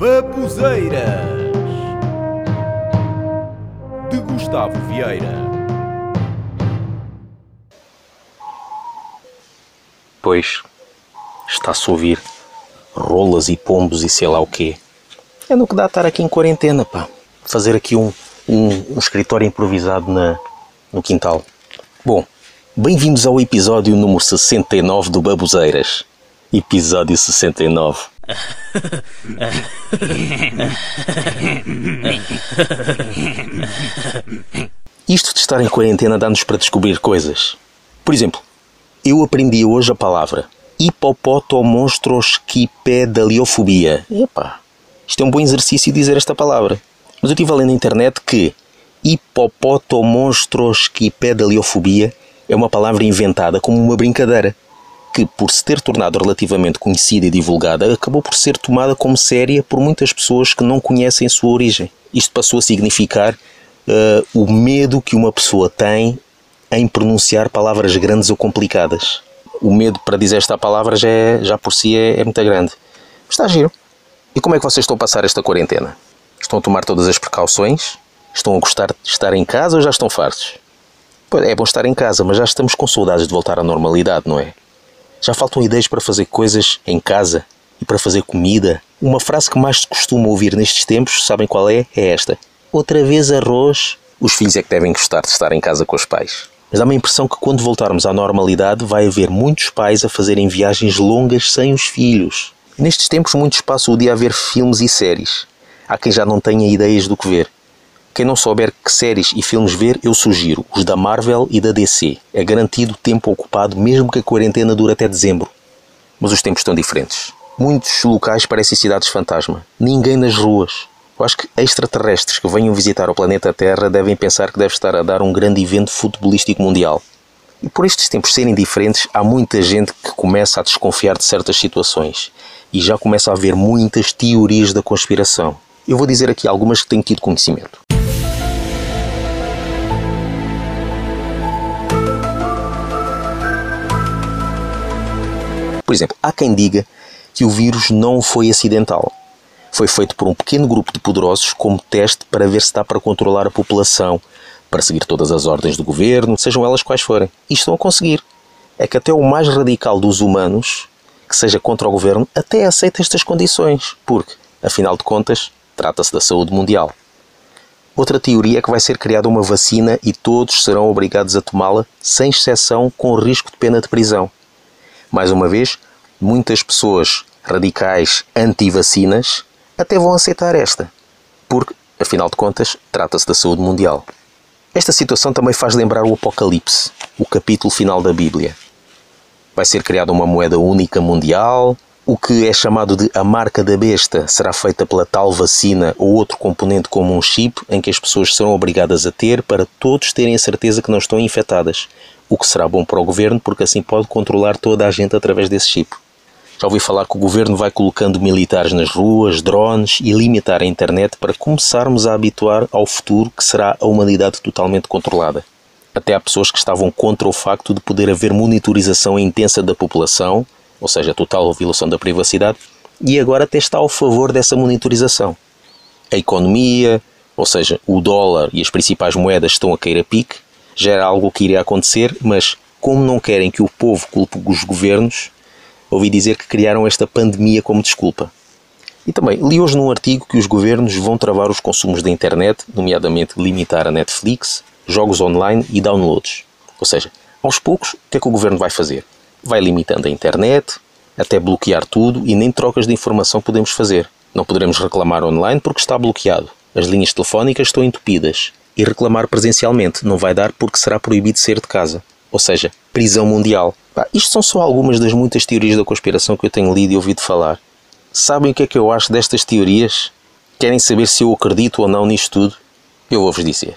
Babuzeiras de Gustavo Vieira. Pois, está-se a ouvir rolas e pombos e sei lá o quê. É no que dá estar aqui em quarentena, pá. Fazer aqui um, um, um escritório improvisado na, no quintal. Bom, bem-vindos ao episódio número 69 do Babuzeiras. Episódio 69. Isto de estar em quarentena dá-nos para descobrir coisas. Por exemplo, eu aprendi hoje a palavra hipopotomonstrosquipedaliofobia. Epá, isto é um bom exercício dizer esta palavra. Mas eu estive a ler na internet que hipopotomonstrosquipedaliofobia é uma palavra inventada como uma brincadeira, que, por se ter tornado relativamente conhecida e divulgada, acabou por ser tomada como séria por muitas pessoas que não conhecem sua origem. Isto passou a significar uh, o medo que uma pessoa tem em pronunciar palavras grandes ou complicadas. O medo para dizer esta palavra já, é, já por si é, é muito grande. Está giro. E como é que vocês estão a passar esta quarentena? Estão a tomar todas as precauções? Estão a gostar de estar em casa ou já estão fartos? Pois é bom estar em casa, mas já estamos com saudades de voltar à normalidade, não é? Já faltam ideias para fazer coisas em casa e para fazer comida. Uma frase que mais se costuma ouvir nestes tempos, sabem qual é? É esta: Outra vez arroz. Os filhos é que devem gostar de estar em casa com os pais. Mas dá-me a impressão que quando voltarmos à normalidade vai haver muitos pais a fazerem viagens longas sem os filhos. Nestes tempos muitos passam o dia a ver filmes e séries. Há quem já não tenha ideias do que ver. Quem não souber que séries e filmes ver, eu sugiro os da Marvel e da DC. É garantido tempo ocupado, mesmo que a quarentena dure até dezembro. Mas os tempos estão diferentes. Muitos locais parecem cidades fantasma. Ninguém nas ruas. Eu acho que extraterrestres que venham visitar o planeta Terra devem pensar que deve estar a dar um grande evento futebolístico mundial. E por estes tempos serem diferentes, há muita gente que começa a desconfiar de certas situações. E já começa a haver muitas teorias da conspiração. Eu vou dizer aqui algumas que tenho tido conhecimento. Por exemplo, há quem diga que o vírus não foi acidental. Foi feito por um pequeno grupo de poderosos como teste para ver se dá para controlar a população, para seguir todas as ordens do governo, sejam elas quais forem. E estão a conseguir. É que até o mais radical dos humanos, que seja contra o governo, até aceita estas condições, porque, afinal de contas, trata-se da saúde mundial. Outra teoria é que vai ser criada uma vacina e todos serão obrigados a tomá-la, sem exceção, com risco de pena de prisão. Mais uma vez, muitas pessoas radicais anti-vacinas até vão aceitar esta, porque, afinal de contas, trata-se da saúde mundial. Esta situação também faz lembrar o Apocalipse, o capítulo final da Bíblia. Vai ser criada uma moeda única mundial, o que é chamado de a marca da besta será feita pela tal vacina ou outro componente como um chip em que as pessoas serão obrigadas a ter para todos terem a certeza que não estão infectadas, o que será bom para o governo porque assim pode controlar toda a gente através desse chip. Já ouvi falar que o governo vai colocando militares nas ruas, drones e limitar a internet para começarmos a habituar ao futuro que será a humanidade totalmente controlada. Até há pessoas que estavam contra o facto de poder haver monitorização intensa da população, ou seja, total violação da privacidade, e agora até está ao favor dessa monitorização. A economia, ou seja, o dólar e as principais moedas estão a cair a pique, já era algo que iria acontecer, mas como não querem que o povo culpe os governos, ouvi dizer que criaram esta pandemia como desculpa. E também li hoje num artigo que os governos vão travar os consumos da internet, nomeadamente limitar a Netflix, jogos online e downloads. Ou seja, aos poucos, o que é que o governo vai fazer? Vai limitando a internet, até bloquear tudo e nem trocas de informação podemos fazer. Não poderemos reclamar online porque está bloqueado. As linhas telefónicas estão entupidas e reclamar presencialmente não vai dar porque será proibido sair de casa. Ou seja, prisão mundial. Pá, isto são só algumas das muitas teorias da conspiração que eu tenho lido e ouvido falar. Sabem o que é que eu acho destas teorias? Querem saber se eu acredito ou não nisto tudo? Eu vou-vos dizer.